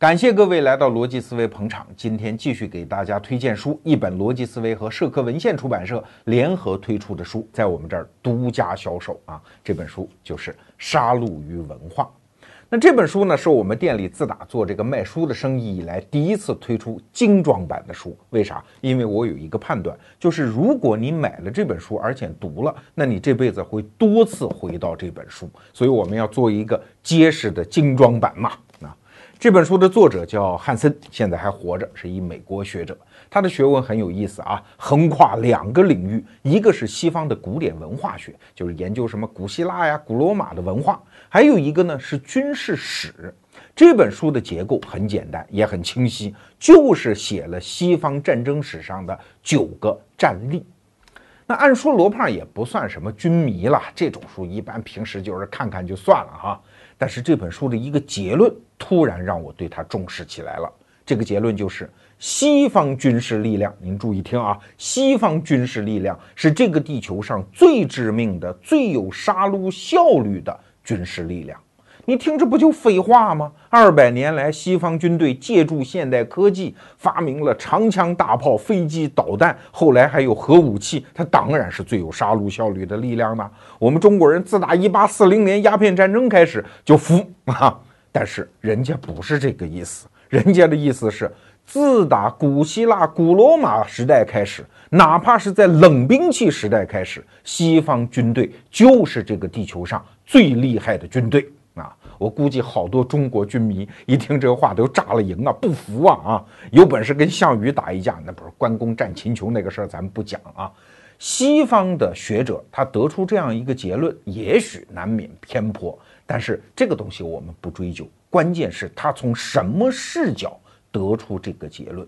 感谢各位来到逻辑思维捧场。今天继续给大家推荐书，一本逻辑思维和社科文献出版社联合推出的书，在我们这儿独家销售啊。这本书就是《杀戮与文化》。那这本书呢，是我们店里自打做这个卖书的生意以来第一次推出精装版的书。为啥？因为我有一个判断，就是如果你买了这本书，而且读了，那你这辈子会多次回到这本书。所以我们要做一个结实的精装版嘛。这本书的作者叫汉森，现在还活着，是一美国学者。他的学问很有意思啊，横跨两个领域，一个是西方的古典文化学，就是研究什么古希腊呀、古罗马的文化；还有一个呢是军事史。这本书的结构很简单，也很清晰，就是写了西方战争史上的九个战例。那按说罗胖也不算什么军迷了，这种书一般平时就是看看就算了哈。但是这本书的一个结论突然让我对他重视起来了。这个结论就是西方军事力量，您注意听啊，西方军事力量是这个地球上最致命的、最有杀戮效率的军事力量。你听这不就废话吗？二百年来，西方军队借助现代科技，发明了长枪大炮、飞机导弹，后来还有核武器，它当然是最有杀戮效率的力量呢。我们中国人自打一八四零年鸦片战争开始就服啊，但是人家不是这个意思，人家的意思是，自打古希腊、古罗马时代开始，哪怕是在冷兵器时代开始，西方军队就是这个地球上最厉害的军队。啊，我估计好多中国军迷一听这话都炸了营啊，不服啊啊！有本事跟项羽打一架，那不是关公战秦琼那个事儿，咱们不讲啊。西方的学者他得出这样一个结论，也许难免偏颇，但是这个东西我们不追究，关键是他从什么视角得出这个结论。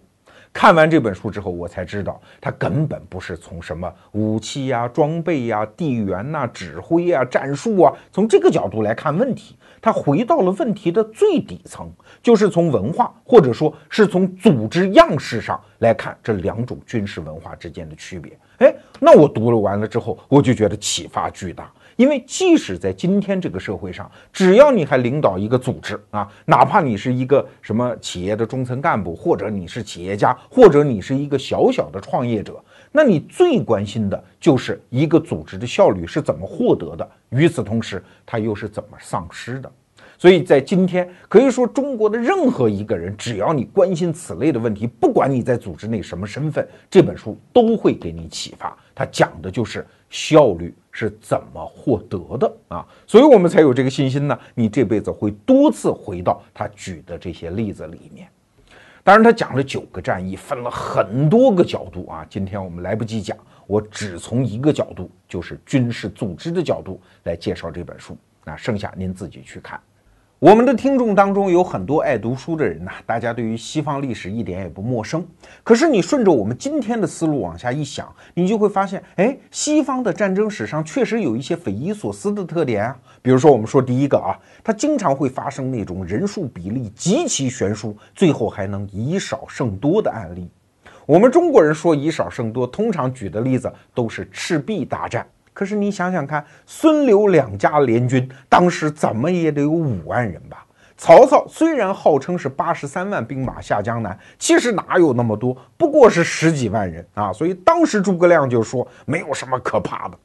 看完这本书之后，我才知道他根本不是从什么武器呀、装备呀、地缘呐、指挥啊、战术啊，从这个角度来看问题。他回到了问题的最底层，就是从文化或者说是从组织样式上来看这两种军事文化之间的区别。哎，那我读了完了之后，我就觉得启发巨大。因为即使在今天这个社会上，只要你还领导一个组织啊，哪怕你是一个什么企业的中层干部，或者你是企业家，或者你是一个小小的创业者，那你最关心的就是一个组织的效率是怎么获得的，与此同时，它又是怎么丧失的。所以在今天，可以说中国的任何一个人，只要你关心此类的问题，不管你在组织内什么身份，这本书都会给你启发。它讲的就是效率是怎么获得的啊，所以我们才有这个信心呢。你这辈子会多次回到他举的这些例子里面。当然，他讲了九个战役，分了很多个角度啊。今天我们来不及讲，我只从一个角度，就是军事组织的角度来介绍这本书。那剩下您自己去看。我们的听众当中有很多爱读书的人呐，大家对于西方历史一点也不陌生。可是你顺着我们今天的思路往下一想，你就会发现，哎，西方的战争史上确实有一些匪夷所思的特点啊。比如说，我们说第一个啊，它经常会发生那种人数比例极其悬殊，最后还能以少胜多的案例。我们中国人说以少胜多，通常举的例子都是赤壁大战。可是你想想看，孙刘两家联军当时怎么也得有五万人吧？曹操虽然号称是八十三万兵马下江南，其实哪有那么多？不过是十几万人啊！所以当时诸葛亮就说，没有什么可怕的。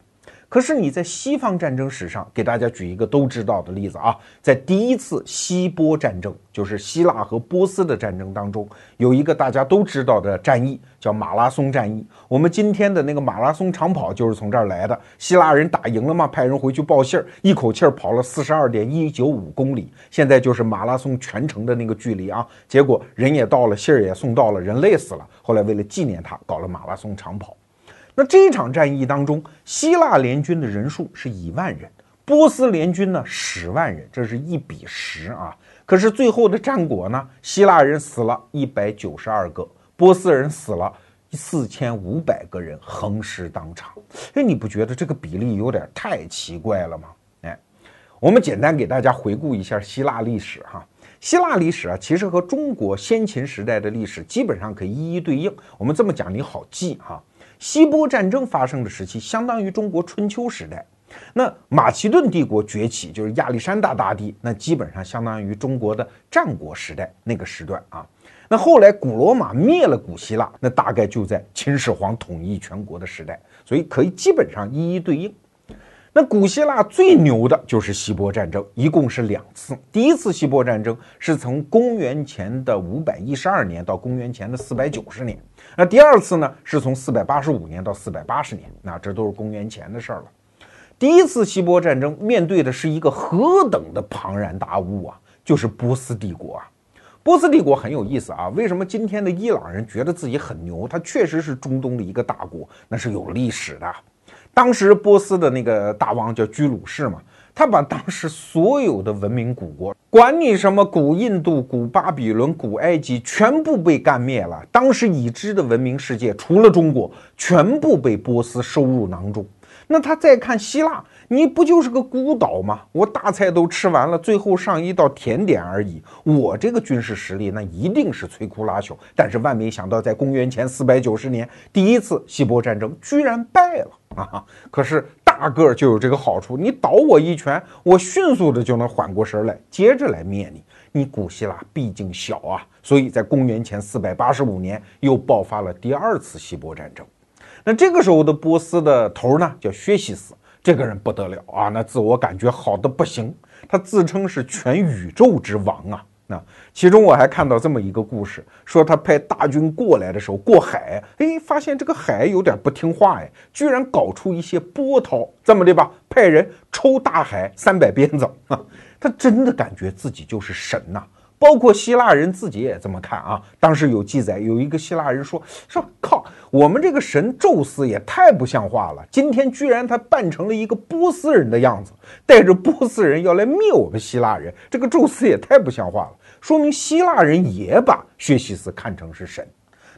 可是你在西方战争史上，给大家举一个都知道的例子啊，在第一次希波战争，就是希腊和波斯的战争当中，有一个大家都知道的战役，叫马拉松战役。我们今天的那个马拉松长跑就是从这儿来的。希腊人打赢了嘛，派人回去报信儿，一口气儿跑了四十二点一九五公里，现在就是马拉松全程的那个距离啊。结果人也到了，信儿也送到了，人累死了。后来为了纪念他，搞了马拉松长跑。那这场战役当中，希腊联军的人数是一万人，波斯联军呢十万人，这是一比十啊。可是最后的战果呢，希腊人死了一百九十二个，波斯人死了四千五百个人，横尸当场。哎，你不觉得这个比例有点太奇怪了吗？哎，我们简单给大家回顾一下希腊历史哈。希腊历史啊，其实和中国先秦时代的历史基本上可以一一对应。我们这么讲你好记哈。希波战争发生的时期，相当于中国春秋时代。那马其顿帝国崛起，就是亚历山大大帝，那基本上相当于中国的战国时代那个时段啊。那后来古罗马灭了古希腊，那大概就在秦始皇统一全国的时代，所以可以基本上一一对应。那古希腊最牛的就是希波战争，一共是两次。第一次希波战争是从公元前的五百一十二年到公元前的四百九十年。那第二次呢，是从四百八十五年到四百八十年。那这都是公元前的事儿了。第一次希波战争面对的是一个何等的庞然大物啊，就是波斯帝国啊。波斯帝国很有意思啊，为什么今天的伊朗人觉得自己很牛？它确实是中东的一个大国，那是有历史的。当时波斯的那个大王叫居鲁士嘛，他把当时所有的文明古国，管你什么古印度、古巴比伦、古埃及，全部被干灭了。当时已知的文明世界，除了中国，全部被波斯收入囊中。那他再看希腊，你不就是个孤岛吗？我大菜都吃完了，最后上一道甜点而已。我这个军事实力，那一定是摧枯拉朽。但是万没想到，在公元前四百九十年，第一次希波战争居然败了。啊！可是大个儿就有这个好处，你倒我一拳，我迅速的就能缓过神来，接着来灭你。你古希腊毕竟小啊，所以在公元前四百八十五年又爆发了第二次希波战争。那这个时候的波斯的头呢，叫薛西斯，这个人不得了啊，那自我感觉好的不行，他自称是全宇宙之王啊。那其中我还看到这么一个故事，说他派大军过来的时候过海，哎，发现这个海有点不听话，哎，居然搞出一些波涛，这么的吧，派人抽大海三百鞭子啊，他真的感觉自己就是神呐。包括希腊人自己也这么看啊。当时有记载，有一个希腊人说说靠，我们这个神宙斯也太不像话了，今天居然他扮成了一个波斯人的样子，带着波斯人要来灭我们希腊人，这个宙斯也太不像话了。说明希腊人也把薛西斯看成是神。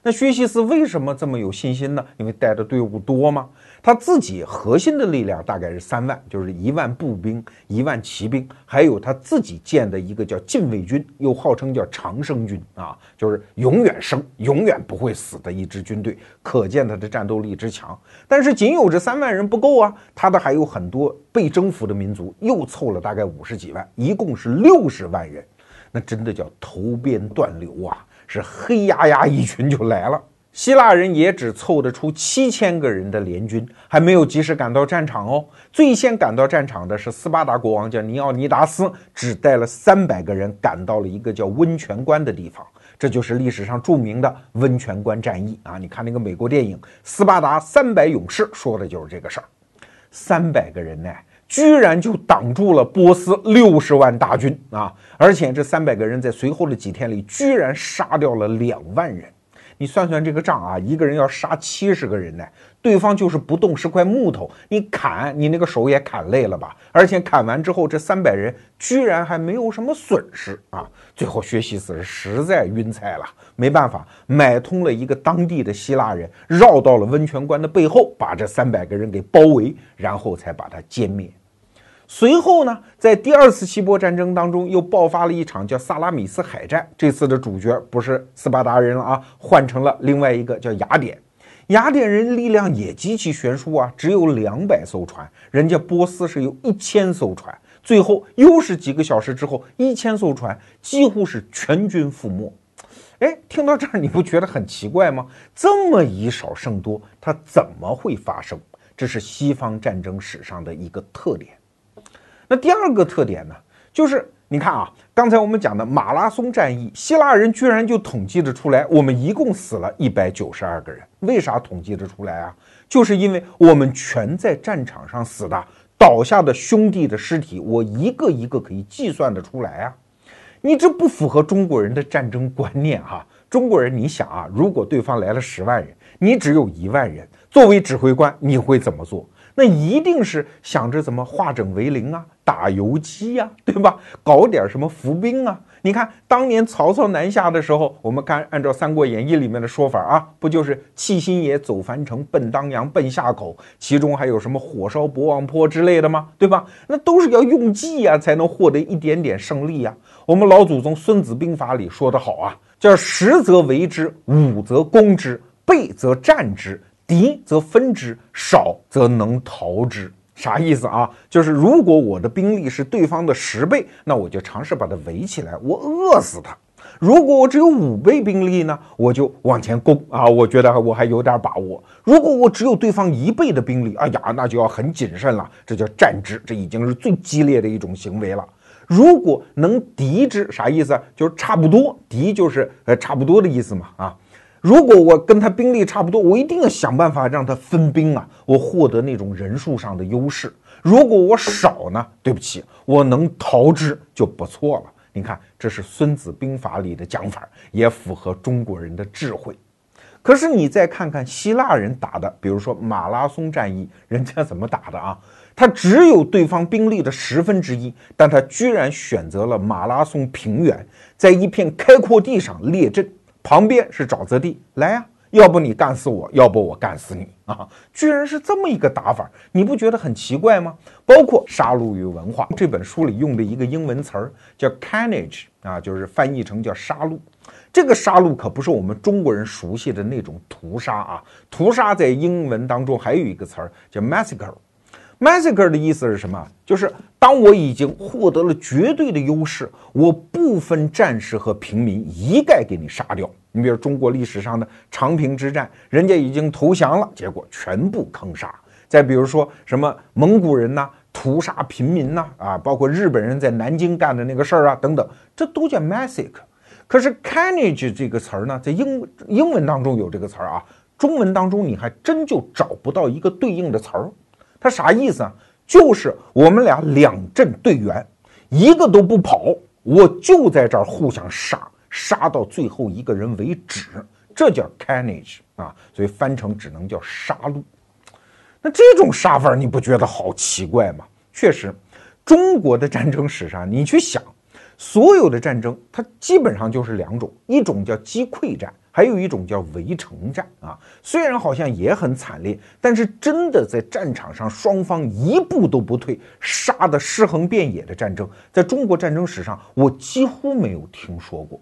那薛西斯为什么这么有信心呢？因为带的队伍多吗？他自己核心的力量大概是三万，就是一万步兵、一万骑兵，还有他自己建的一个叫禁卫军，又号称叫长生军啊，就是永远生、永远不会死的一支军队。可见他的战斗力之强。但是仅有这三万人不够啊，他的还有很多被征服的民族，又凑了大概五十几万，一共是六十万人。那真的叫头边断流啊！是黑压压一群就来了。希腊人也只凑得出七千个人的联军，还没有及时赶到战场哦。最先赶到战场的是斯巴达国王，叫尼奥尼达斯，只带了三百个人赶到了一个叫温泉关的地方。这就是历史上著名的温泉关战役啊！你看那个美国电影《斯巴达三百勇士》，说的就是这个事儿。三百个人呢？居然就挡住了波斯六十万大军啊！而且这三百个人在随后的几天里，居然杀掉了两万人。你算算这个账啊，一个人要杀七十个人呢，对方就是不动是块木头，你砍你那个手也砍累了吧？而且砍完之后，这三百人居然还没有什么损失啊！最后薛西斯实在晕菜了，没办法，买通了一个当地的希腊人，绕到了温泉关的背后，把这三百个人给包围，然后才把他歼灭。随后呢，在第二次希波战争当中，又爆发了一场叫萨拉米斯海战。这次的主角不是斯巴达人了啊，换成了另外一个叫雅典。雅典人力量也极其悬殊啊，只有两百艘船，人家波斯是有一千艘船。最后又是几个小时之后，一千艘船几乎是全军覆没。哎，听到这儿你不觉得很奇怪吗？这么以少胜多，它怎么会发生？这是西方战争史上的一个特点。那第二个特点呢，就是你看啊，刚才我们讲的马拉松战役，希腊人居然就统计得出来，我们一共死了一百九十二个人。为啥统计得出来啊？就是因为我们全在战场上死的，倒下的兄弟的尸体，我一个一个可以计算得出来啊。你这不符合中国人的战争观念哈。中国人，你想啊，如果对方来了十万人，你只有一万人，作为指挥官，你会怎么做？那一定是想着怎么化整为零啊，打游击呀，对吧？搞点什么伏兵啊？你看当年曹操南下的时候，我们看按照《三国演义》里面的说法啊，不就是弃新野，走樊城，奔当阳，奔夏口，其中还有什么火烧博望坡之类的吗？对吧？那都是要用计呀，才能获得一点点胜利呀。我们老祖宗《孙子兵法》里说得好啊，叫十则为之，五则攻之，备则战之。敌则分之，少则能逃之，啥意思啊？就是如果我的兵力是对方的十倍，那我就尝试把他围起来，我饿死他。如果我只有五倍兵力呢，我就往前攻啊！我觉得我还有点把握。如果我只有对方一倍的兵力，哎呀，那就要很谨慎了。这叫战之，这已经是最激烈的一种行为了。如果能敌之，啥意思？就是差不多，敌就是呃差不多的意思嘛啊。如果我跟他兵力差不多，我一定要想办法让他分兵啊，我获得那种人数上的优势。如果我少呢，对不起，我能逃之就不错了。你看，这是《孙子兵法》里的讲法，也符合中国人的智慧。可是你再看看希腊人打的，比如说马拉松战役，人家怎么打的啊？他只有对方兵力的十分之一，但他居然选择了马拉松平原，在一片开阔地上列阵，旁边是沼泽地，来呀！要不你干死我，要不我干死你啊！居然是这么一个打法，你不觉得很奇怪吗？包括《杀戮与文化》这本书里用的一个英文词儿叫 carnage 啊，就是翻译成叫杀戮。这个杀戮可不是我们中国人熟悉的那种屠杀啊，屠杀在英文当中还有一个词儿叫 massacre。massacre 的意思是什么？就是当我已经获得了绝对的优势，我不分战士和平民，一概给你杀掉。你比如中国历史上的长平之战，人家已经投降了，结果全部坑杀。再比如说什么蒙古人呐，屠杀平民呐，啊，包括日本人在南京干的那个事儿啊，等等，这都叫 massacre。可是 carnage 这个词儿呢，在英英文当中有这个词儿啊，中文当中你还真就找不到一个对应的词儿。它啥意思啊？就是我们俩两阵队员，一个都不跑，我就在这儿互相杀。杀到最后一个人为止，这叫 carnage 啊，所以翻成只能叫杀戮。那这种杀法你不觉得好奇怪吗？确实，中国的战争史上，你去想，所有的战争它基本上就是两种，一种叫击溃战。还有一种叫围城战啊，虽然好像也很惨烈，但是真的在战场上双方一步都不退，杀得尸横遍野的战争，在中国战争史上我几乎没有听说过。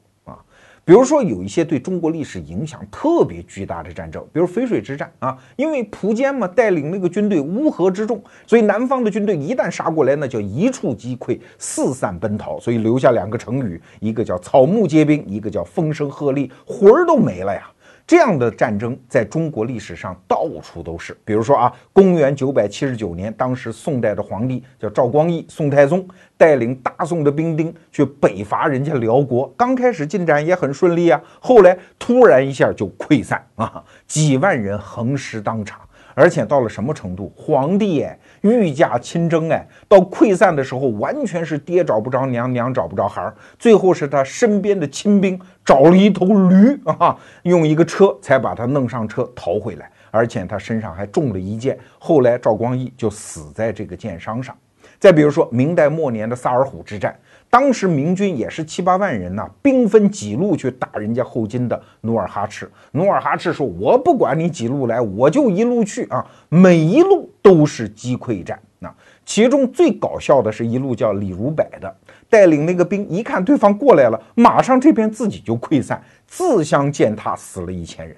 比如说，有一些对中国历史影响特别巨大的战争，比如淝水之战啊，因为苻坚嘛带领那个军队乌合之众，所以南方的军队一旦杀过来，那叫一触即溃，四散奔逃，所以留下两个成语，一个叫草木皆兵，一个叫风声鹤唳，魂儿都没了呀。这样的战争在中国历史上到处都是。比如说啊，公元九百七十九年，当时宋代的皇帝叫赵光义，宋太宗带领大宋的兵丁去北伐人家辽国，刚开始进展也很顺利啊，后来突然一下就溃散啊，几万人横尸当场。而且到了什么程度？皇帝哎，御驾亲征哎，到溃散的时候，完全是爹找不着娘，娘找不着孩儿。最后是他身边的亲兵找了一头驴啊，用一个车才把他弄上车逃回来。而且他身上还中了一箭，后来赵光义就死在这个箭伤上。再比如说明代末年的萨尔浒之战。当时明军也是七八万人呐，兵分几路去打人家后金的努尔哈赤。努尔哈赤说：“我不管你几路来，我就一路去啊！每一路都是击溃战。那其中最搞笑的是一路叫李如柏的，带领那个兵，一看对方过来了，马上这边自己就溃散，自相践踏，死了一千人。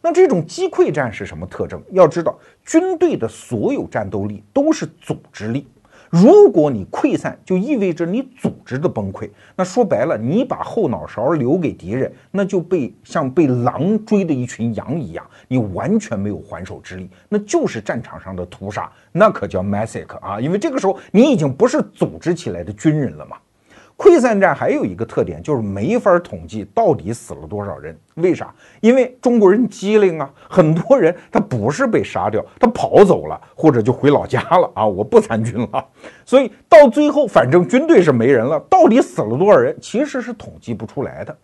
那这种击溃战是什么特征？要知道，军队的所有战斗力都是组织力。”如果你溃散，就意味着你组织的崩溃。那说白了，你把后脑勺留给敌人，那就被像被狼追的一群羊一样，你完全没有还手之力，那就是战场上的屠杀，那可叫 massacre 啊！因为这个时候你已经不是组织起来的军人了嘛。溃散战还有一个特点，就是没法统计到底死了多少人。为啥？因为中国人机灵啊，很多人他不是被杀掉，他跑走了，或者就回老家了啊，我不参军了。所以到最后，反正军队是没人了，到底死了多少人，其实是统计不出来的。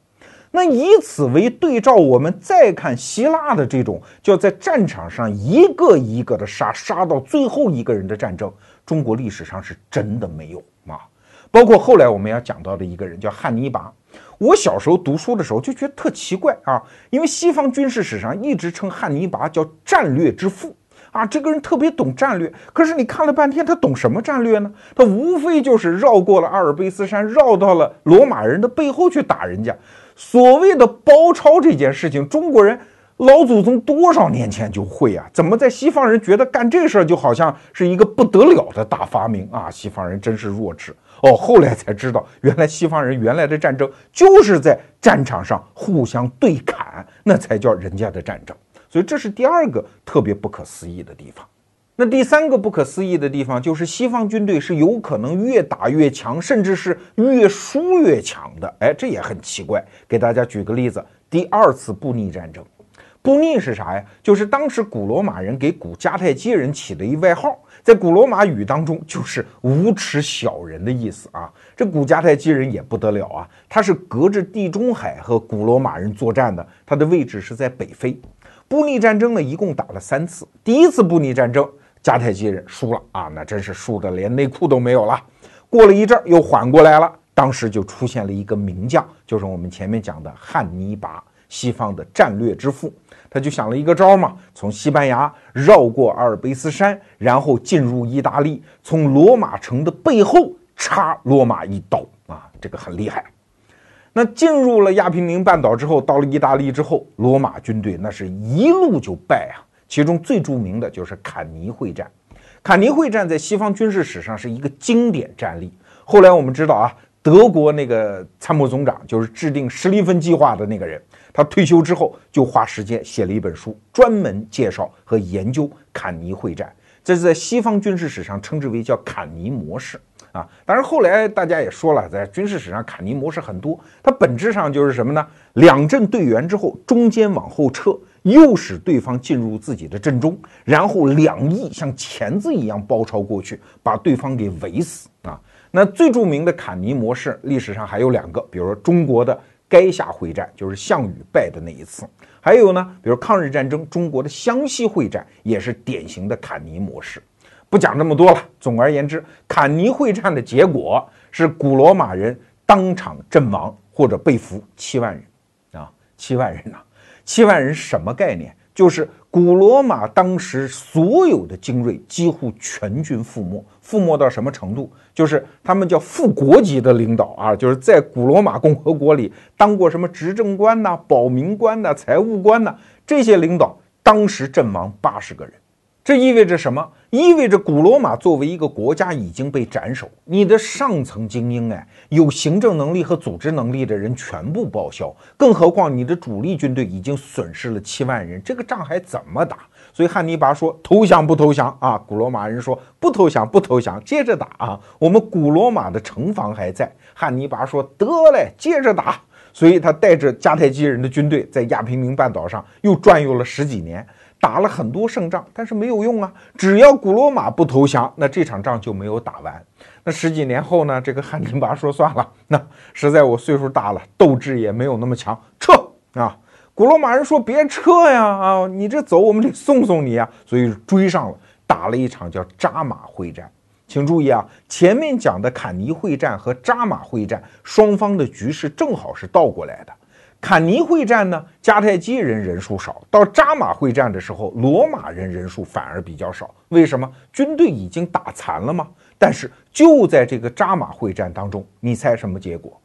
那以此为对照，我们再看希腊的这种叫在战场上一个一个的杀，杀到最后一个人的战争，中国历史上是真的没有。包括后来我们要讲到的一个人叫汉尼拔，我小时候读书的时候就觉得特奇怪啊，因为西方军事史上一直称汉尼拔叫战略之父啊，这个人特别懂战略。可是你看了半天，他懂什么战略呢？他无非就是绕过了阿尔卑斯山，绕到了罗马人的背后去打人家。所谓的包抄这件事情，中国人老祖宗多少年前就会啊？怎么在西方人觉得干这事儿就好像是一个不得了的大发明啊？西方人真是弱智哦！后来才知道，原来西方人原来的战争就是在战场上互相对砍，那才叫人家的战争。所以这是第二个特别不可思议的地方。那第三个不可思议的地方就是西方军队是有可能越打越强，甚至是越输越强的。哎，这也很奇怪。给大家举个例子，第二次布匿战争。布匿是啥呀？就是当时古罗马人给古迦太基人起的一外号，在古罗马语当中就是无耻小人的意思啊。这古迦太基人也不得了啊，他是隔着地中海和古罗马人作战的，他的位置是在北非。布匿战争呢，一共打了三次。第一次布匿战争，迦太基人输了啊，那真是输的连内裤都没有了。过了一阵又缓过来了，当时就出现了一个名将，就是我们前面讲的汉尼拔，西方的战略之父。他就想了一个招嘛，从西班牙绕过阿尔卑斯山，然后进入意大利，从罗马城的背后插罗马一刀啊，这个很厉害。那进入了亚平宁半岛之后，到了意大利之后，罗马军队那是一路就败啊。其中最著名的就是坎尼会战。坎尼会战在西方军事史上是一个经典战例。后来我们知道啊，德国那个参谋总长就是制定施利芬计划的那个人。他退休之后，就花时间写了一本书，专门介绍和研究坎尼会战。这是在西方军事史上称之为叫坎尼模式啊。当然后来大家也说了，在军事史上坎尼模式很多，它本质上就是什么呢？两阵队员之后，中间往后撤，诱使对方进入自己的阵中，然后两翼像钳子一样包抄过去，把对方给围死啊。那最著名的坎尼模式，历史上还有两个，比如说中国的。垓下会战就是项羽败的那一次，还有呢，比如抗日战争，中国的湘西会战也是典型的坎尼模式。不讲这么多了，总而言之，坎尼会战的结果是古罗马人当场阵亡或者被俘七万人，啊，七万人呐，七万人什么概念？就是古罗马当时所有的精锐几乎全军覆没，覆没到什么程度？就是他们叫副国级的领导啊，就是在古罗马共和国里当过什么执政官呐、保民官呐、财务官呐，这些领导当时阵亡八十个人。这意味着什么？意味着古罗马作为一个国家已经被斩首，你的上层精英，哎，有行政能力和组织能力的人全部报销，更何况你的主力军队已经损失了七万人，这个仗还怎么打？所以汉尼拔说投降不投降啊？古罗马人说不投降不投降，接着打啊！我们古罗马的城防还在。汉尼拔说得嘞，接着打。所以他带着迦太基人的军队在亚平宁半岛上又转悠了十几年。打了很多胜仗，但是没有用啊！只要古罗马不投降，那这场仗就没有打完。那十几年后呢？这个汉尼拔说算了，那实在我岁数大了，斗志也没有那么强，撤啊！古罗马人说别撤呀，啊，你这走我们得送送你呀，所以追上了，打了一场叫扎马会战。请注意啊，前面讲的坎尼会战和扎马会战，双方的局势正好是倒过来的。坎尼会战呢，迦太基人人数少；到扎马会战的时候，罗马人人数反而比较少。为什么？军队已经打残了吗？但是就在这个扎马会战当中，你猜什么结果？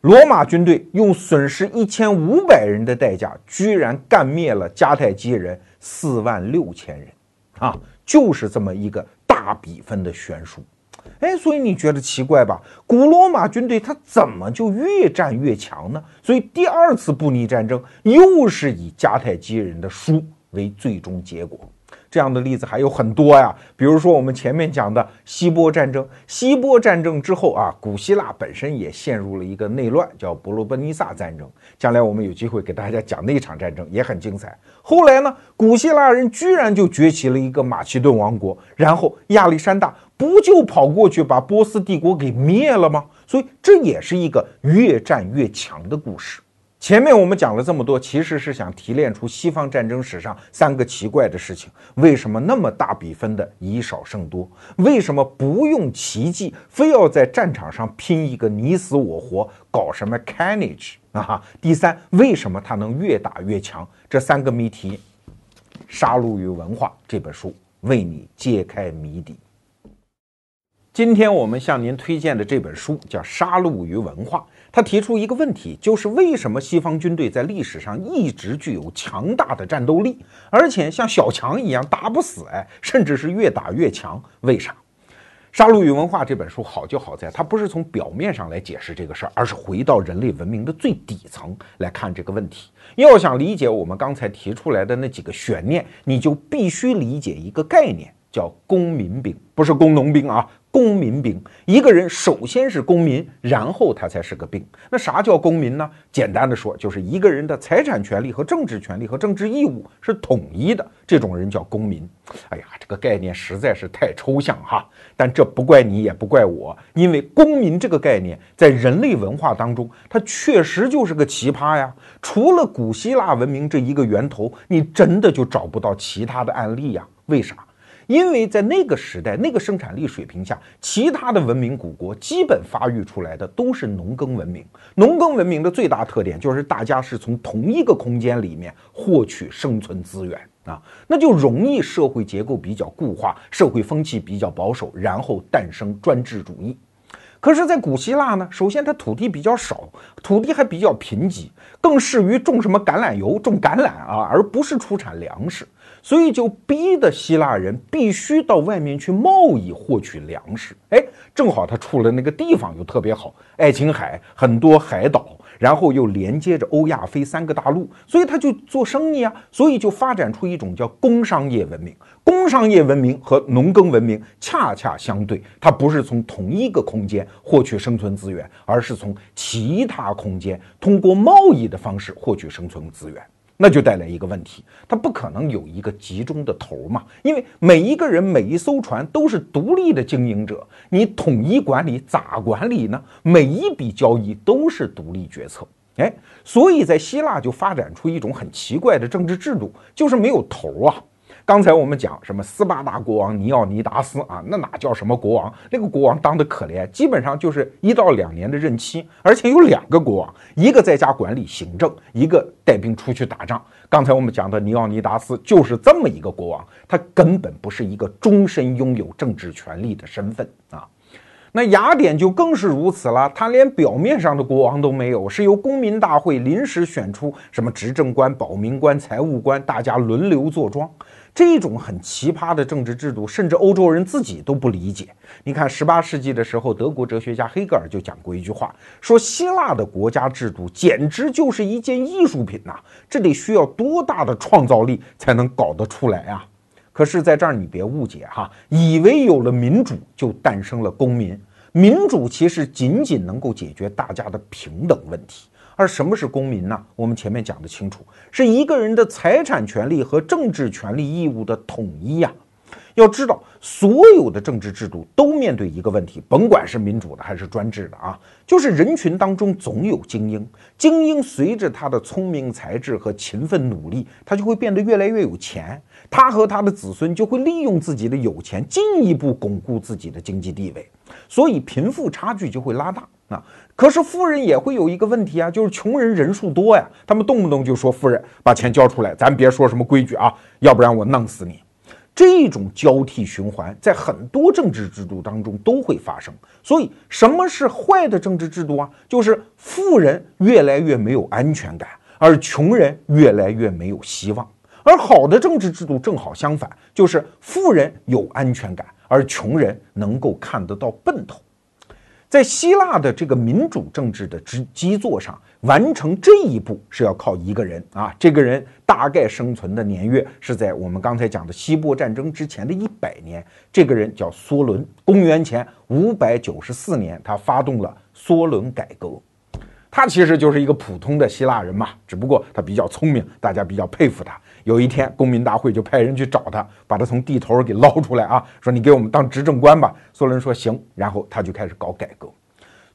罗马军队用损失一千五百人的代价，居然干灭了迦太基人四万六千人，啊，就是这么一个大比分的悬殊。哎，所以你觉得奇怪吧？古罗马军队他怎么就越战越强呢？所以第二次布匿战争又是以迦太基人的输为最终结果。这样的例子还有很多呀，比如说我们前面讲的希波战争。希波战争之后啊，古希腊本身也陷入了一个内乱，叫伯罗奔尼撒战争。将来我们有机会给大家讲那场战争，也很精彩。后来呢，古希腊人居然就崛起了一个马其顿王国，然后亚历山大不就跑过去把波斯帝国给灭了吗？所以这也是一个越战越强的故事。前面我们讲了这么多，其实是想提炼出西方战争史上三个奇怪的事情：为什么那么大比分的以少胜多？为什么不用奇迹，非要在战场上拼一个你死我活，搞什么 carnage 啊？第三，为什么他能越打越强？这三个谜题，《杀戮与文化》这本书为你揭开谜底。今天我们向您推荐的这本书叫《杀戮与文化》，它提出一个问题，就是为什么西方军队在历史上一直具有强大的战斗力，而且像小强一样打不死，哎，甚至是越打越强？为啥？《杀戮与文化》这本书好就好在，它不是从表面上来解释这个事儿，而是回到人类文明的最底层来看这个问题。要想理解我们刚才提出来的那几个悬念，你就必须理解一个概念，叫公民兵，不是工农兵啊。公民兵，一个人首先是公民，然后他才是个兵。那啥叫公民呢？简单的说，就是一个人的财产权利和政治权利和政治义务是统一的，这种人叫公民。哎呀，这个概念实在是太抽象哈。但这不怪你，也不怪我，因为公民这个概念在人类文化当中，它确实就是个奇葩呀。除了古希腊文明这一个源头，你真的就找不到其他的案例呀？为啥？因为在那个时代、那个生产力水平下，其他的文明古国基本发育出来的都是农耕文明。农耕文明的最大特点就是大家是从同一个空间里面获取生存资源啊，那就容易社会结构比较固化，社会风气比较保守，然后诞生专制主义。可是，在古希腊呢，首先它土地比较少，土地还比较贫瘠，更适于种什么橄榄油、种橄榄啊，而不是出产粮食。所以就逼得希腊人必须到外面去贸易获取粮食。哎，正好他处了那个地方又特别好，爱琴海很多海岛，然后又连接着欧亚非三个大陆，所以他就做生意啊。所以就发展出一种叫工商业文明。工商业文明和农耕文明恰恰相对，它不是从同一个空间获取生存资源，而是从其他空间通过贸易的方式获取生存资源。那就带来一个问题，它不可能有一个集中的头嘛，因为每一个人每一艘船都是独立的经营者，你统一管理咋管理呢？每一笔交易都是独立决策，哎，所以在希腊就发展出一种很奇怪的政治制度，就是没有头啊。刚才我们讲什么斯巴达国王尼奥尼达斯啊，那哪叫什么国王？那个国王当的可怜，基本上就是一到两年的任期，而且有两个国王，一个在家管理行政，一个带兵出去打仗。刚才我们讲的尼奥尼达斯就是这么一个国王，他根本不是一个终身拥有政治权力的身份啊。那雅典就更是如此了，他连表面上的国王都没有，是由公民大会临时选出什么执政官、保民官、财务官，大家轮流坐庄。这种很奇葩的政治制度，甚至欧洲人自己都不理解。你看，十八世纪的时候，德国哲学家黑格尔就讲过一句话，说希腊的国家制度简直就是一件艺术品呐，这得需要多大的创造力才能搞得出来啊！可是，在这儿你别误解哈，以为有了民主就诞生了公民，民主其实仅仅能够解决大家的平等问题。而什么是公民呢？我们前面讲的清楚，是一个人的财产权利和政治权利义务的统一呀。要知道，所有的政治制度都面对一个问题，甭管是民主的还是专制的啊，就是人群当中总有精英，精英随着他的聪明才智和勤奋努力，他就会变得越来越有钱，他和他的子孙就会利用自己的有钱，进一步巩固自己的经济地位，所以贫富差距就会拉大啊。可是富人也会有一个问题啊，就是穷人人数多呀，他们动不动就说富人把钱交出来，咱别说什么规矩啊，要不然我弄死你。这种交替循环在很多政治制度当中都会发生。所以，什么是坏的政治制度啊？就是富人越来越没有安全感，而穷人越来越没有希望。而好的政治制度正好相反，就是富人有安全感，而穷人能够看得到奔头。在希腊的这个民主政治的基基座上，完成这一步是要靠一个人啊。这个人大概生存的年月是在我们刚才讲的希波战争之前的一百年。这个人叫梭伦，公元前五百九十四年，他发动了梭伦改革。他其实就是一个普通的希腊人嘛，只不过他比较聪明，大家比较佩服他。有一天，公民大会就派人去找他，把他从地头给捞出来啊，说你给我们当执政官吧。梭伦说行，然后他就开始搞改革。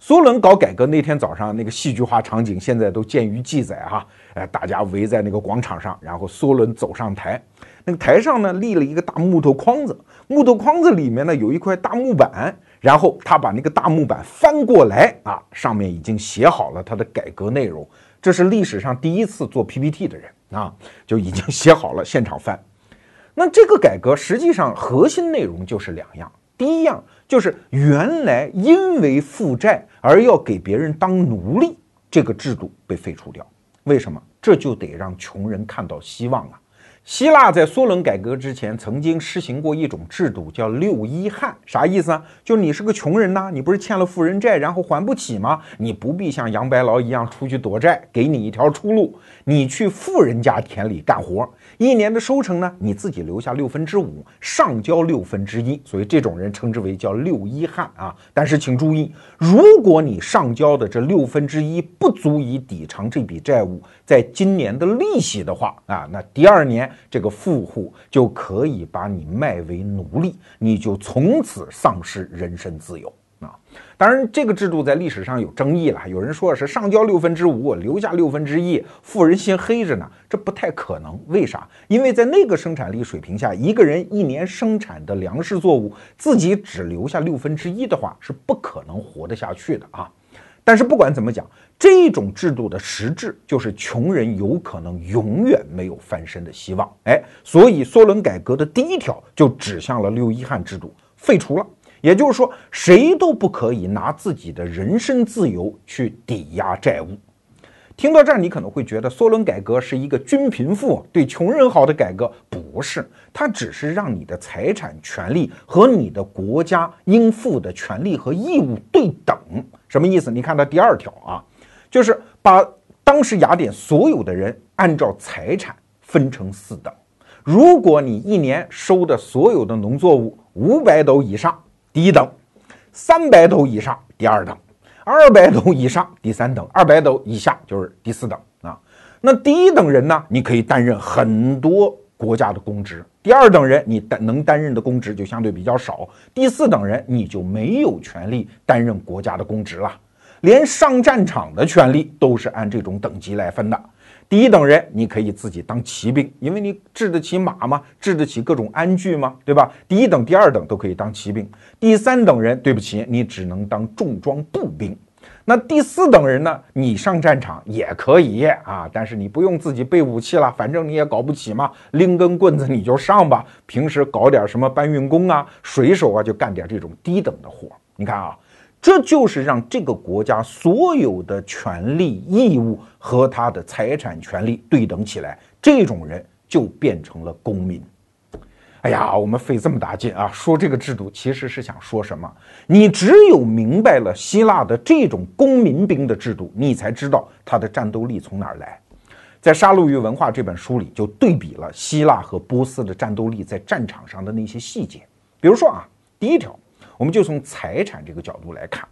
梭伦搞改革那天早上，那个戏剧化场景现在都见于记载哈。哎，大家围在那个广场上，然后梭伦走上台，那个台上呢立了一个大木头框子，木头框子里面呢有一块大木板，然后他把那个大木板翻过来啊，上面已经写好了他的改革内容。这是历史上第一次做 PPT 的人。啊，就已经写好了，现场翻。那这个改革实际上核心内容就是两样：第一样就是原来因为负债而要给别人当奴隶这个制度被废除掉。为什么？这就得让穷人看到希望啊！希腊在梭伦改革之前曾经实行过一种制度，叫六一汉，啥意思啊？就你是个穷人呐，你不是欠了富人债，然后还不起吗？你不必像杨白劳一样出去躲债，给你一条出路，你去富人家田里干活。一年的收成呢，你自己留下六分之五，上交六分之一，所以这种人称之为叫六一汉啊。但是请注意，如果你上交的这六分之一不足以抵偿这笔债务，在今年的利息的话啊，那第二年这个富户就可以把你卖为奴隶，你就从此丧失人身自由。啊，当然，这个制度在历史上有争议了。有人说是上交六分之五，留下六分之一，富人先黑着呢，这不太可能。为啥？因为在那个生产力水平下，一个人一年生产的粮食作物，自己只留下六分之一的话，是不可能活得下去的啊。但是不管怎么讲，这种制度的实质就是穷人有可能永远没有翻身的希望。哎，所以梭伦改革的第一条就指向了六一汉制度，废除了。也就是说，谁都不可以拿自己的人身自由去抵押债务。听到这儿，你可能会觉得梭伦改革是一个均贫富、对穷人好的改革，不是，它只是让你的财产权利和你的国家应负的权利和义务对等。什么意思？你看它第二条啊，就是把当时雅典所有的人按照财产分成四等。如果你一年收的所有的农作物五百斗以上，第一等，三百斗以上，第二等，二百斗以上，第三等，二百斗以下就是第四等啊。那第一等人呢，你可以担任很多国家的公职；第二等人，你担能担任的公职就相对比较少；第四等人，你就没有权利担任国家的公职了，连上战场的权利都是按这种等级来分的。第一等人，你可以自己当骑兵，因为你治得起马吗？治得起各种鞍具吗？对吧？第一等、第二等都可以当骑兵。第三等人，对不起，你只能当重装步兵。那第四等人呢？你上战场也可以啊，但是你不用自己备武器了，反正你也搞不起嘛，拎根棍子你就上吧。平时搞点什么搬运工啊、水手啊，就干点这种低等的活。你看啊。这就是让这个国家所有的权利义务和他的财产权利对等起来，这种人就变成了公民。哎呀，我们费这么大劲啊，说这个制度其实是想说什么？你只有明白了希腊的这种公民兵的制度，你才知道它的战斗力从哪儿来。在《杀戮与文化》这本书里，就对比了希腊和波斯的战斗力在战场上的那些细节，比如说啊，第一条。我们就从财产这个角度来看，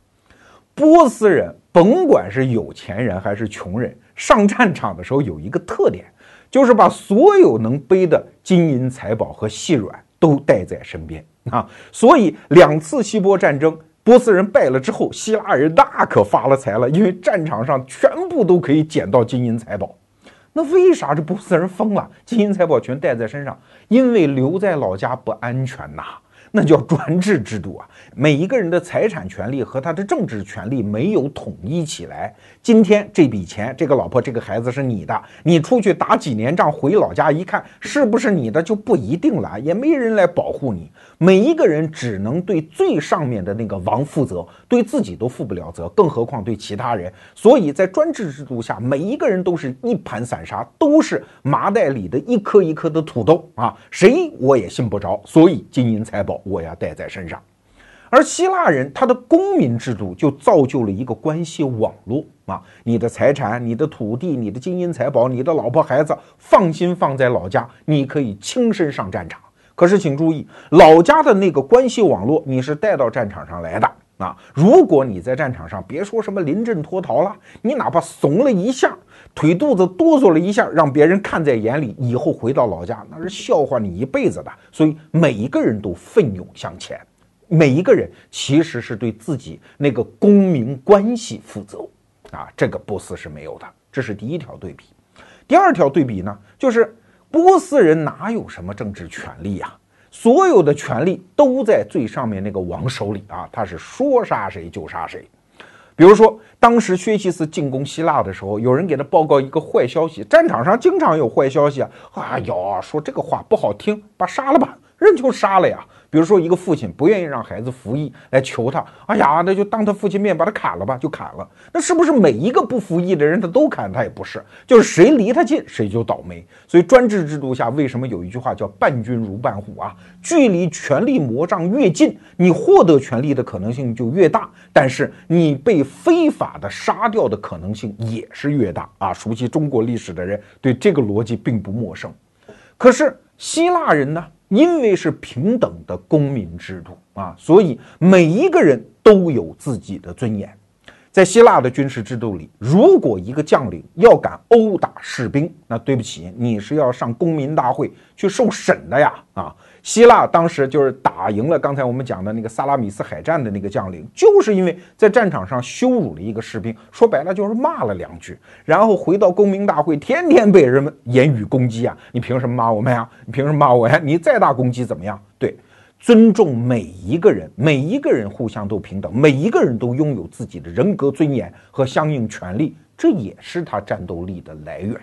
波斯人甭管是有钱人还是穷人，上战场的时候有一个特点，就是把所有能背的金银财宝和细软都带在身边啊。所以两次希波战争，波斯人败了之后，希腊人那可发了财了，因为战场上全部都可以捡到金银财宝。那为啥这波斯人疯了？金银财宝全带在身上，因为留在老家不安全呐。那叫专制制度啊！每一个人的财产权利和他的政治权利没有统一起来。今天这笔钱，这个老婆，这个孩子是你的，你出去打几年仗，回老家一看，是不是你的就不一定了，也没人来保护你。每一个人只能对最上面的那个王负责，对自己都负不了责，更何况对其他人。所以在专制制度下，每一个人都是一盘散沙，都是麻袋里的一颗一颗的土豆啊！谁我也信不着。所以金银财宝。我要带在身上，而希腊人他的公民制度就造就了一个关系网络啊，你的财产、你的土地、你的金银财宝、你的老婆孩子，放心放在老家，你可以亲身上战场。可是请注意，老家的那个关系网络你是带到战场上来的啊。如果你在战场上别说什么临阵脱逃了，你哪怕怂了一下，腿肚子哆嗦了一下，让别人看在眼里，以后回到老家那是笑话你一辈子的。所以每一个人都奋勇向前，每一个人其实是对自己那个公民关系负责啊。这个波斯是没有的，这是第一条对比。第二条对比呢，就是波斯人哪有什么政治权利呀？所有的权利都在最上面那个王手里啊，他是说杀谁就杀谁。比如说，当时薛西斯进攻希腊的时候，有人给他报告一个坏消息。战场上经常有坏消息啊！哎呦，说这个话不好听，把杀了吧，人就杀了呀。比如说一个父亲不愿意让孩子服役，来求他，哎呀，那就当他父亲面把他砍了吧，就砍了。那是不是每一个不服役的人他都砍？他也不是，就是谁离他近谁就倒霉。所以专制制度下，为什么有一句话叫“伴君如伴虎”啊？距离权力魔障越近，你获得权力的可能性就越大，但是你被非法的杀掉的可能性也是越大啊！熟悉中国历史的人对这个逻辑并不陌生。可是希腊人呢？因为是平等的公民制度啊，所以每一个人都有自己的尊严。在希腊的军事制度里，如果一个将领要敢殴打士兵，那对不起，你是要上公民大会去受审的呀！啊，希腊当时就是打赢了刚才我们讲的那个萨拉米斯海战的那个将领，就是因为在战场上羞辱了一个士兵，说白了就是骂了两句，然后回到公民大会，天天被人们言语攻击啊！你凭什么骂我们呀？你凭什么骂我呀？你再大攻击怎么样？对。尊重每一个人，每一个人互相都平等，每一个人都拥有自己的人格尊严和相应权利，这也是他战斗力的来源。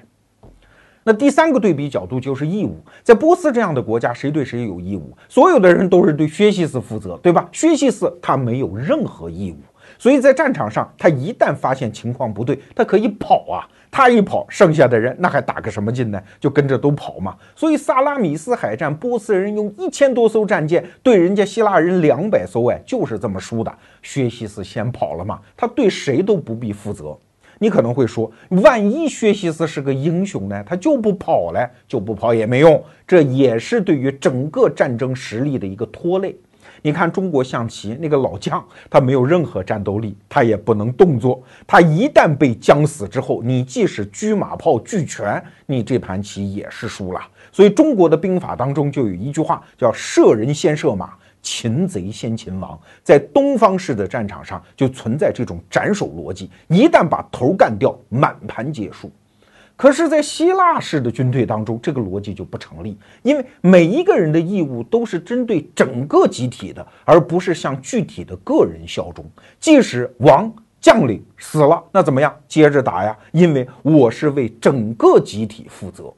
那第三个对比角度就是义务，在波斯这样的国家，谁对谁有义务？所有的人都是对薛西斯负责，对吧？薛西斯他没有任何义务，所以在战场上，他一旦发现情况不对，他可以跑啊。他一跑，剩下的人那还打个什么劲呢？就跟着都跑嘛。所以萨拉米斯海战，波斯人用一千多艘战舰对人家希腊人两百艘，哎，就是这么输的。薛西斯先跑了嘛，他对谁都不必负责。你可能会说，万一薛西斯是个英雄呢？他就不跑了，就不跑也没用，这也是对于整个战争实力的一个拖累。你看中国象棋那个老将，他没有任何战斗力，他也不能动作。他一旦被将死之后，你即使车马炮俱全，你这盘棋也是输了。所以中国的兵法当中就有一句话叫“射人先射马，擒贼先擒王”。在东方式的战场上就存在这种斩首逻辑，一旦把头干掉，满盘皆输。可是，在希腊式的军队当中，这个逻辑就不成立，因为每一个人的义务都是针对整个集体的，而不是向具体的个人效忠。即使王将领死了，那怎么样？接着打呀，因为我是为整个集体负责。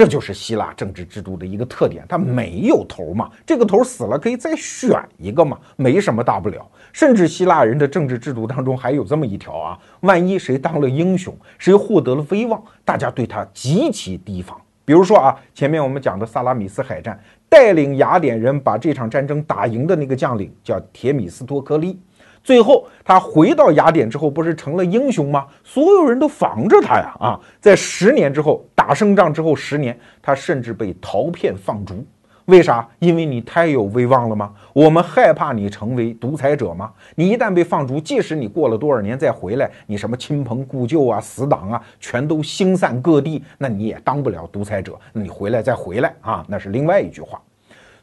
这就是希腊政治制度的一个特点，它没有头嘛，这个头死了可以再选一个嘛，没什么大不了。甚至希腊人的政治制度当中还有这么一条啊，万一谁当了英雄，谁获得了威望，大家对他极其提防。比如说啊，前面我们讲的萨拉米斯海战，带领雅典人把这场战争打赢的那个将领叫铁米斯托克利。最后，他回到雅典之后，不是成了英雄吗？所有人都防着他呀！啊，在十年之后打胜仗之后，十年他甚至被陶片放逐。为啥？因为你太有威望了吗？我们害怕你成为独裁者吗？你一旦被放逐，即使你过了多少年再回来，你什么亲朋故旧啊、死党啊，全都星散各地，那你也当不了独裁者。你回来再回来啊，那是另外一句话。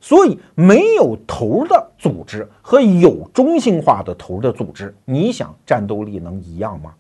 所以，没有头的组织和有中心化的头的组织，你想战斗力能一样吗？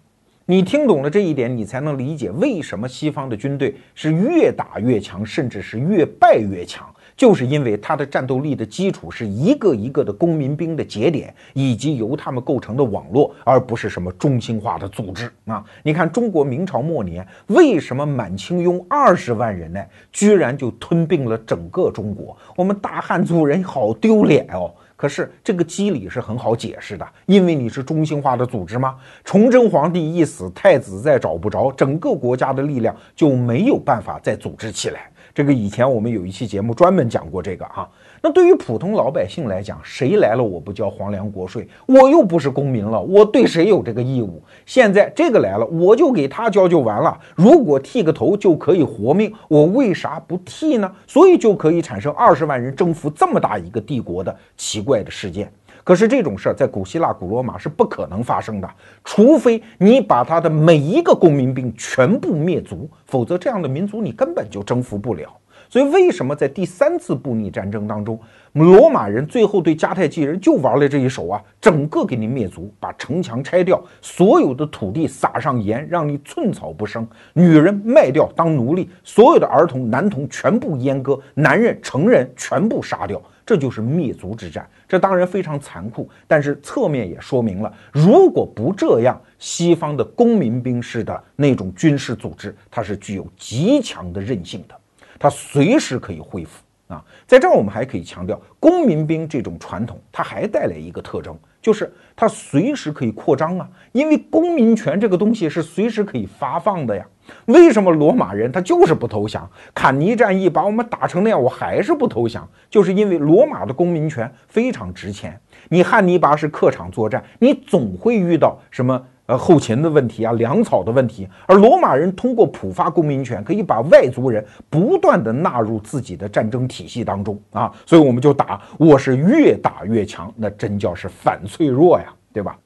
你听懂了这一点，你才能理解为什么西方的军队是越打越强，甚至是越败越强。就是因为它的战斗力的基础是一个一个的公民兵的节点，以及由他们构成的网络，而不是什么中心化的组织啊！你看中国明朝末年，为什么满清用二十万人呢，居然就吞并了整个中国？我们大汉族人好丢脸哦！可是这个机理是很好解释的，因为你是中心化的组织吗？崇祯皇帝一死，太子再找不着，整个国家的力量就没有办法再组织起来。这个以前我们有一期节目专门讲过这个哈。那对于普通老百姓来讲，谁来了我不交皇粮国税，我又不是公民了，我对谁有这个义务？现在这个来了，我就给他交就完了。如果剃个头就可以活命，我为啥不剃呢？所以就可以产生二十万人征服这么大一个帝国的奇怪的事件。可是这种事儿在古希腊、古罗马是不可能发生的，除非你把他的每一个公民兵全部灭族，否则这样的民族你根本就征服不了。所以，为什么在第三次布匿战争当中，罗马人最后对迦太基人就玩了这一手啊？整个给你灭族，把城墙拆掉，所有的土地撒上盐，让你寸草不生，女人卖掉当奴隶，所有的儿童、男童全部阉割，男人、成人全部杀掉。这就是灭族之战，这当然非常残酷，但是侧面也说明了，如果不这样，西方的公民兵式的那种军事组织，它是具有极强的韧性的，它随时可以恢复啊。在这儿，我们还可以强调，公民兵这种传统，它还带来一个特征，就是它随时可以扩张啊。因为公民权这个东西是随时可以发放的呀。为什么罗马人他就是不投降？坎尼战役把我们打成那样，我还是不投降，就是因为罗马的公民权非常值钱。你汉尼拔是客场作战，你总会遇到什么？呃，后勤的问题啊，粮草的问题，而罗马人通过普发公民权，可以把外族人不断的纳入自己的战争体系当中啊，所以我们就打，我是越打越强，那真叫是反脆弱呀，对吧？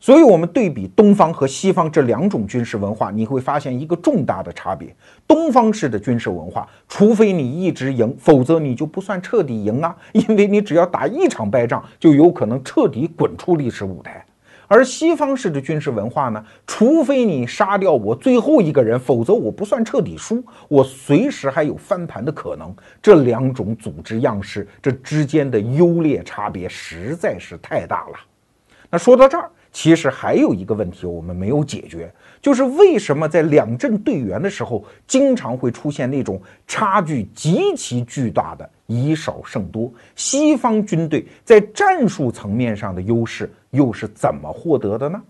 所以，我们对比东方和西方这两种军事文化，你会发现一个重大的差别：东方式的军事文化，除非你一直赢，否则你就不算彻底赢啊，因为你只要打一场败仗，就有可能彻底滚出历史舞台。而西方式的军事文化呢？除非你杀掉我最后一个人，否则我不算彻底输，我随时还有翻盘的可能。这两种组织样式，这之间的优劣差别实在是太大了。那说到这儿，其实还有一个问题我们没有解决，就是为什么在两阵对员的时候，经常会出现那种差距极其巨大的？以少胜多，西方军队在战术层面上的优势又是怎么获得的呢？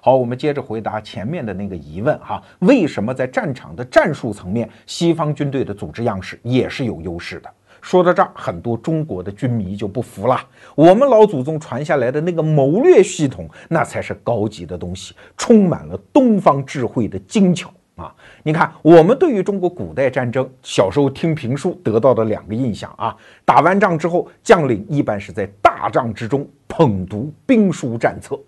好，我们接着回答前面的那个疑问哈，为什么在战场的战术层面，西方军队的组织样式也是有优势的？说到这儿，很多中国的军迷就不服了，我们老祖宗传下来的那个谋略系统，那才是高级的东西，充满了东方智慧的精巧。啊，你看，我们对于中国古代战争，小时候听评书得到的两个印象啊，打完仗之后，将领一般是在大帐之中捧读兵书战策。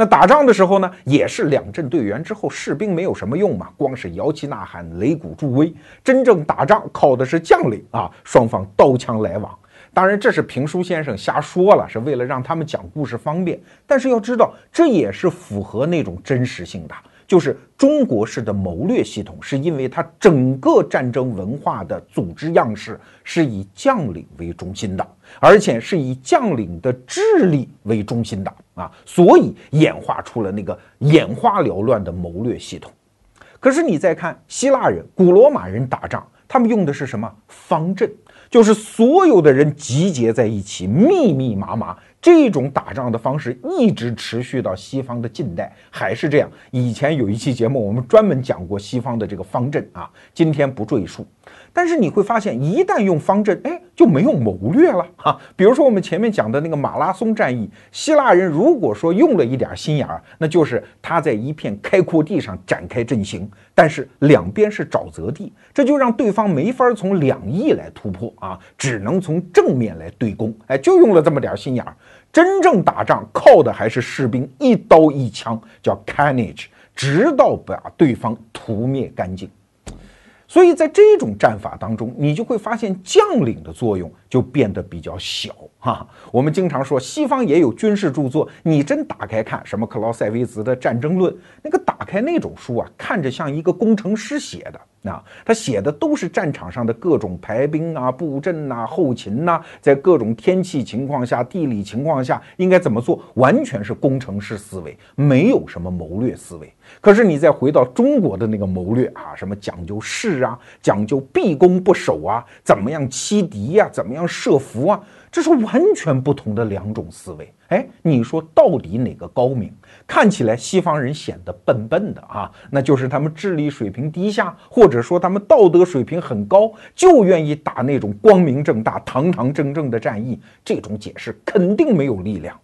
那打仗的时候呢，也是两阵队员之后，士兵没有什么用嘛，光是摇旗呐喊、擂鼓助威。真正打仗靠的是将领啊，双方刀枪来往。当然，这是评书先生瞎说了，是为了让他们讲故事方便。但是要知道，这也是符合那种真实性的。就是中国式的谋略系统，是因为它整个战争文化的组织样式是以将领为中心的，而且是以将领的智力为中心的啊，所以演化出了那个眼花缭乱的谋略系统。可是你再看希腊人、古罗马人打仗，他们用的是什么方阵？就是所有的人集结在一起，密密麻麻。这种打仗的方式一直持续到西方的近代，还是这样。以前有一期节目，我们专门讲过西方的这个方阵啊，今天不赘述。但是你会发现，一旦用方阵，哎，就没有谋略了哈。比如说我们前面讲的那个马拉松战役，希腊人如果说用了一点心眼儿，那就是他在一片开阔地上展开阵型，但是两边是沼泽地，这就让对方没法从两翼来突破啊，只能从正面来对攻。哎，就用了这么点心眼儿。真正打仗靠的还是士兵一刀一枪，叫 carnage，直到把对方屠灭干净。所以在这种战法当中，你就会发现将领的作用就变得比较小哈。我们经常说西方也有军事著作，你真打开看，什么克劳塞维茨的《战争论》，那个打开那种书啊，看着像一个工程师写的。啊，他写的都是战场上的各种排兵啊、布阵呐、后勤呐，在各种天气情况下、地理情况下应该怎么做，完全是工程师思维，没有什么谋略思维。可是你再回到中国的那个谋略啊，什么讲究势啊，讲究闭攻不守啊，怎么样欺敌呀，怎么样设伏啊，这是完全不同的两种思维。哎，你说到底哪个高明？看起来西方人显得笨笨的啊，那就是他们智力水平低下，或者说他们道德水平很高，就愿意打那种光明正大、堂堂正正的战役。这种解释肯定没有力量。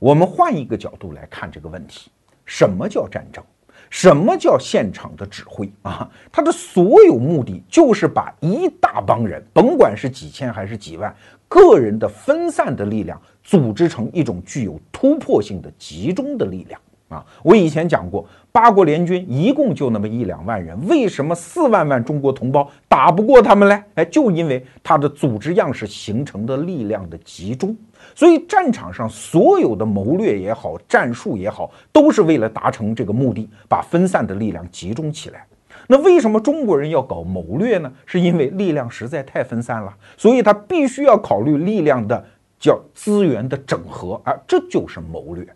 我们换一个角度来看这个问题：什么叫战争？什么叫现场的指挥啊？他的所有目的就是把一大帮人，甭管是几千还是几万个人的分散的力量。组织成一种具有突破性的集中的力量啊！我以前讲过，八国联军一共就那么一两万人，为什么四万万中国同胞打不过他们嘞？哎，就因为他的组织样式形成的力量的集中。所以战场上所有的谋略也好，战术也好，都是为了达成这个目的，把分散的力量集中起来。那为什么中国人要搞谋略呢？是因为力量实在太分散了，所以他必须要考虑力量的。叫资源的整合，啊这就是谋略。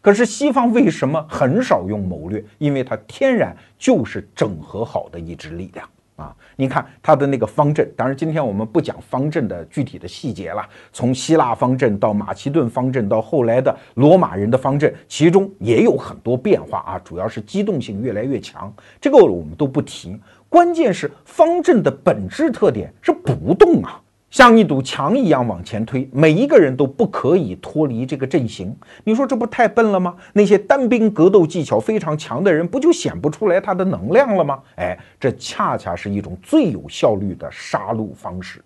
可是西方为什么很少用谋略？因为它天然就是整合好的一支力量啊。你看他的那个方阵，当然今天我们不讲方阵的具体的细节了。从希腊方阵到马其顿方阵，到后来的罗马人的方阵，其中也有很多变化啊，主要是机动性越来越强。这个我们都不提，关键是方阵的本质特点是不动啊。像一堵墙一样往前推，每一个人都不可以脱离这个阵型。你说这不太笨了吗？那些单兵格斗技巧非常强的人，不就显不出来他的能量了吗？哎，这恰恰是一种最有效率的杀戮方式。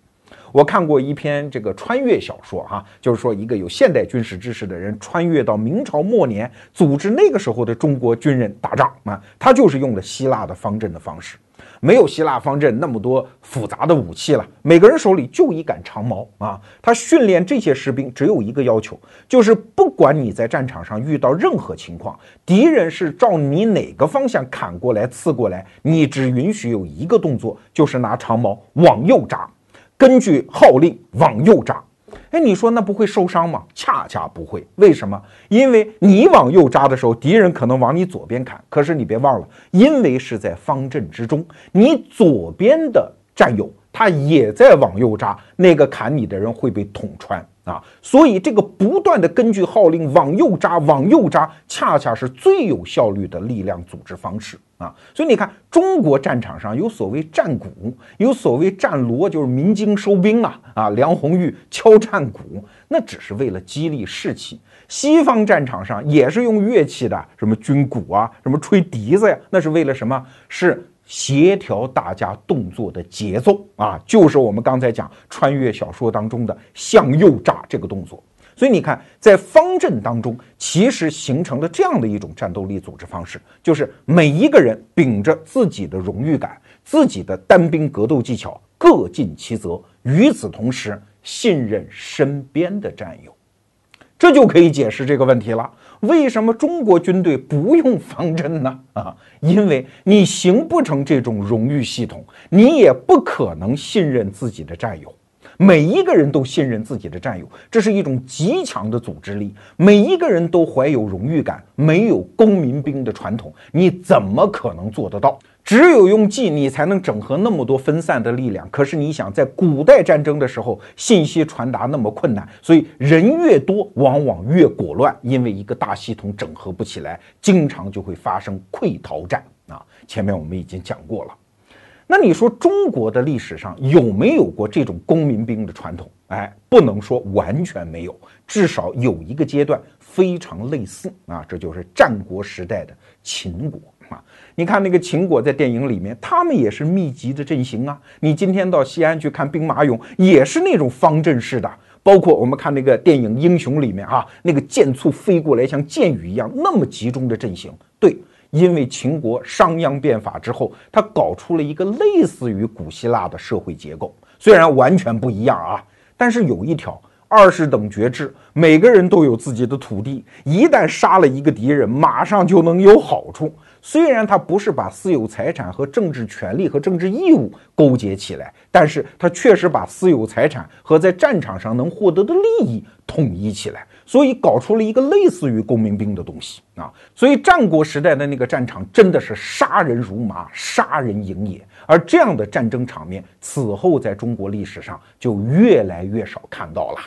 我看过一篇这个穿越小说，哈，就是说一个有现代军事知识的人穿越到明朝末年，组织那个时候的中国军人打仗啊，他就是用了希腊的方阵的方式。没有希腊方阵那么多复杂的武器了，每个人手里就一杆长矛啊。他训练这些士兵只有一个要求，就是不管你在战场上遇到任何情况，敌人是照你哪个方向砍过来、刺过来，你只允许有一个动作，就是拿长矛往右扎，根据号令往右扎。哎，你说那不会受伤吗？恰恰不会，为什么？因为你往右扎的时候，敌人可能往你左边砍。可是你别忘了，因为是在方阵之中，你左边的战友他也在往右扎，那个砍你的人会被捅穿。啊，所以这个不断的根据号令往右扎，往右扎，恰恰是最有效率的力量组织方式啊。所以你看，中国战场上有所谓战鼓，有所谓战锣，就是鸣金收兵啊。啊，梁红玉敲战鼓，那只是为了激励士气。西方战场上也是用乐器的，什么军鼓啊，什么吹笛子呀，那是为了什么？是。协调大家动作的节奏啊，就是我们刚才讲穿越小说当中的向右扎这个动作。所以你看，在方阵当中，其实形成了这样的一种战斗力组织方式，就是每一个人秉着自己的荣誉感、自己的单兵格斗技巧，各尽其责，与此同时信任身边的战友，这就可以解释这个问题了。为什么中国军队不用方阵呢？啊，因为你形不成这种荣誉系统，你也不可能信任自己的战友。每一个人都信任自己的战友，这是一种极强的组织力。每一个人都怀有荣誉感，没有公民兵的传统，你怎么可能做得到？只有用计，你才能整合那么多分散的力量。可是你想，在古代战争的时候，信息传达那么困难，所以人越多，往往越果乱，因为一个大系统整合不起来，经常就会发生溃逃战啊。前面我们已经讲过了。那你说中国的历史上有没有过这种公民兵的传统？哎，不能说完全没有，至少有一个阶段非常类似啊，这就是战国时代的秦国。你看那个秦国在电影里面，他们也是密集的阵型啊。你今天到西安去看兵马俑，也是那种方阵式的。包括我们看那个电影《英雄》里面啊，那个箭簇飞过来像箭雨一样那么集中的阵型。对，因为秦国商鞅变法之后，他搞出了一个类似于古希腊的社会结构，虽然完全不一样啊，但是有一条。二十等爵制，每个人都有自己的土地，一旦杀了一个敌人，马上就能有好处。虽然他不是把私有财产和政治权利和政治义务勾结起来，但是他确实把私有财产和在战场上能获得的利益统一起来。所以搞出了一个类似于公民兵的东西啊！所以战国时代的那个战场真的是杀人如麻，杀人营野。而这样的战争场面，此后在中国历史上就越来越少看到了。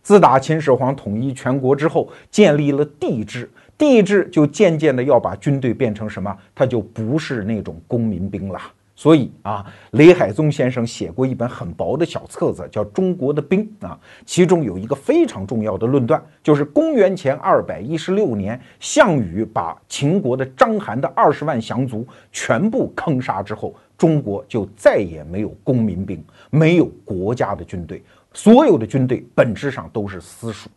自打秦始皇统一全国之后，建立了帝制，帝制就渐渐的要把军队变成什么？他就不是那种公民兵了。所以啊，雷海宗先生写过一本很薄的小册子，叫《中国的兵》啊，其中有一个非常重要的论断，就是公元前二百一十六年，项羽把秦国的章邯的二十万降卒全部坑杀之后，中国就再也没有公民兵，没有国家的军队。所有的军队本质上都是私属！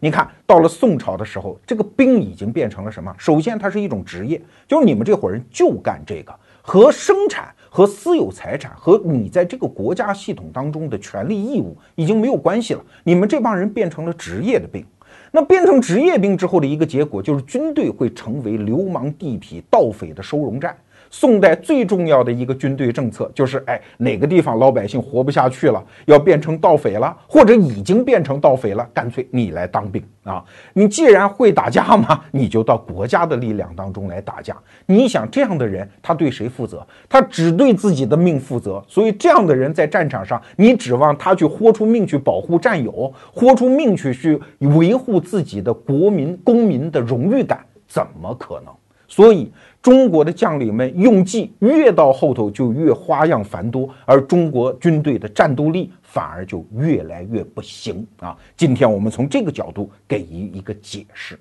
你看到了宋朝的时候，这个兵已经变成了什么？首先，它是一种职业，就是你们这伙人就干这个，和生产、和私有财产、和你在这个国家系统当中的权利义务已经没有关系了。你们这帮人变成了职业的兵，那变成职业兵之后的一个结果，就是军队会成为流氓地痞、盗匪的收容站。宋代最重要的一个军队政策就是，哎，哪个地方老百姓活不下去了，要变成盗匪了，或者已经变成盗匪了，干脆你来当兵啊！你既然会打架嘛，你就到国家的力量当中来打架。你想这样的人，他对谁负责？他只对自己的命负责。所以这样的人在战场上，你指望他去豁出命去保护战友，豁出命去去维护自己的国民公民的荣誉感，怎么可能？所以，中国的将领们用计越到后头就越花样繁多，而中国军队的战斗力反而就越来越不行啊！今天我们从这个角度给予一个解释。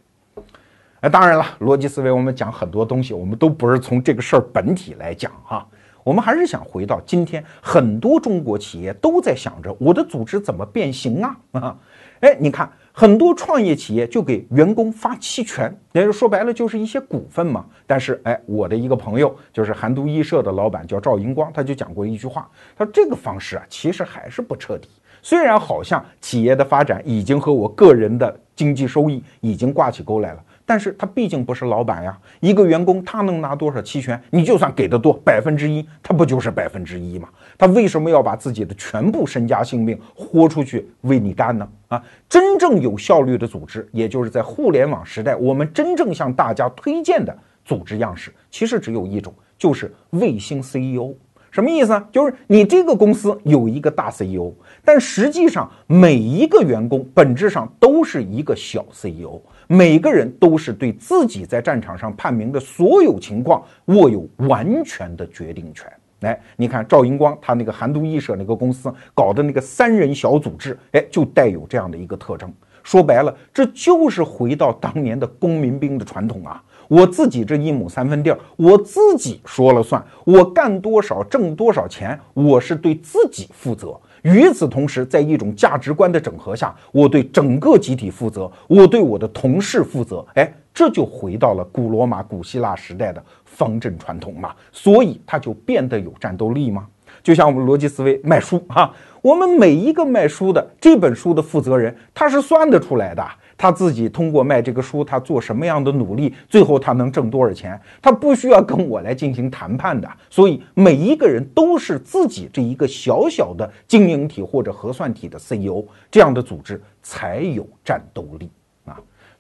哎，当然了，逻辑思维我们讲很多东西，我们都不是从这个事儿本体来讲哈，我们还是想回到今天，很多中国企业都在想着我的组织怎么变形啊啊！哎，你看。很多创业企业就给员工发期权，也就说白了就是一些股份嘛。但是，哎，我的一个朋友就是韩都衣舍的老板叫赵银光，他就讲过一句话，他说这个方式啊，其实还是不彻底。虽然好像企业的发展已经和我个人的经济收益已经挂起钩来了。但是他毕竟不是老板呀，一个员工他能拿多少期权？你就算给的多，百分之一，他不就是百分之一吗？他为什么要把自己的全部身家性命豁出去为你干呢？啊，真正有效率的组织，也就是在互联网时代，我们真正向大家推荐的组织样式，其实只有一种，就是卫星 CEO。什么意思呢？就是你这个公司有一个大 CEO，但实际上每一个员工本质上都是一个小 CEO。每个人都是对自己在战场上判明的所有情况握有完全的决定权。来，你看赵银光他那个韩都衣舍那个公司搞的那个三人小组织，哎，就带有这样的一个特征。说白了，这就是回到当年的公民兵的传统啊！我自己这一亩三分地儿，我自己说了算，我干多少挣多少钱，我是对自己负责。与此同时，在一种价值观的整合下，我对整个集体负责，我对我的同事负责。哎，这就回到了古罗马、古希腊时代的方阵传统嘛，所以它就变得有战斗力吗？就像我们逻辑思维卖书哈，我们每一个卖书的这本书的负责人，他是算得出来的。他自己通过卖这个书，他做什么样的努力，最后他能挣多少钱？他不需要跟我来进行谈判的。所以每一个人都是自己这一个小小的经营体或者核算体的 CEO，这样的组织才有战斗力。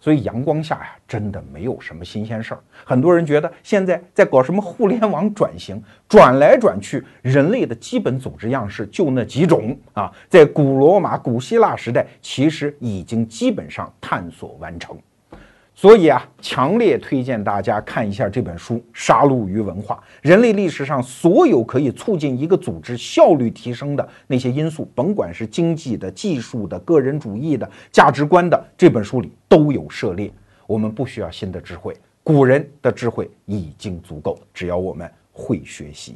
所以阳光下呀，真的没有什么新鲜事儿。很多人觉得现在在搞什么互联网转型，转来转去，人类的基本组织样式就那几种啊。在古罗马、古希腊时代，其实已经基本上探索完成。所以啊，强烈推荐大家看一下这本书《杀戮与文化》，人类历史上所有可以促进一个组织效率提升的那些因素，甭管是经济的、技术的、个人主义的、价值观的，这本书里都有涉猎。我们不需要新的智慧，古人的智慧已经足够，只要我们会学习。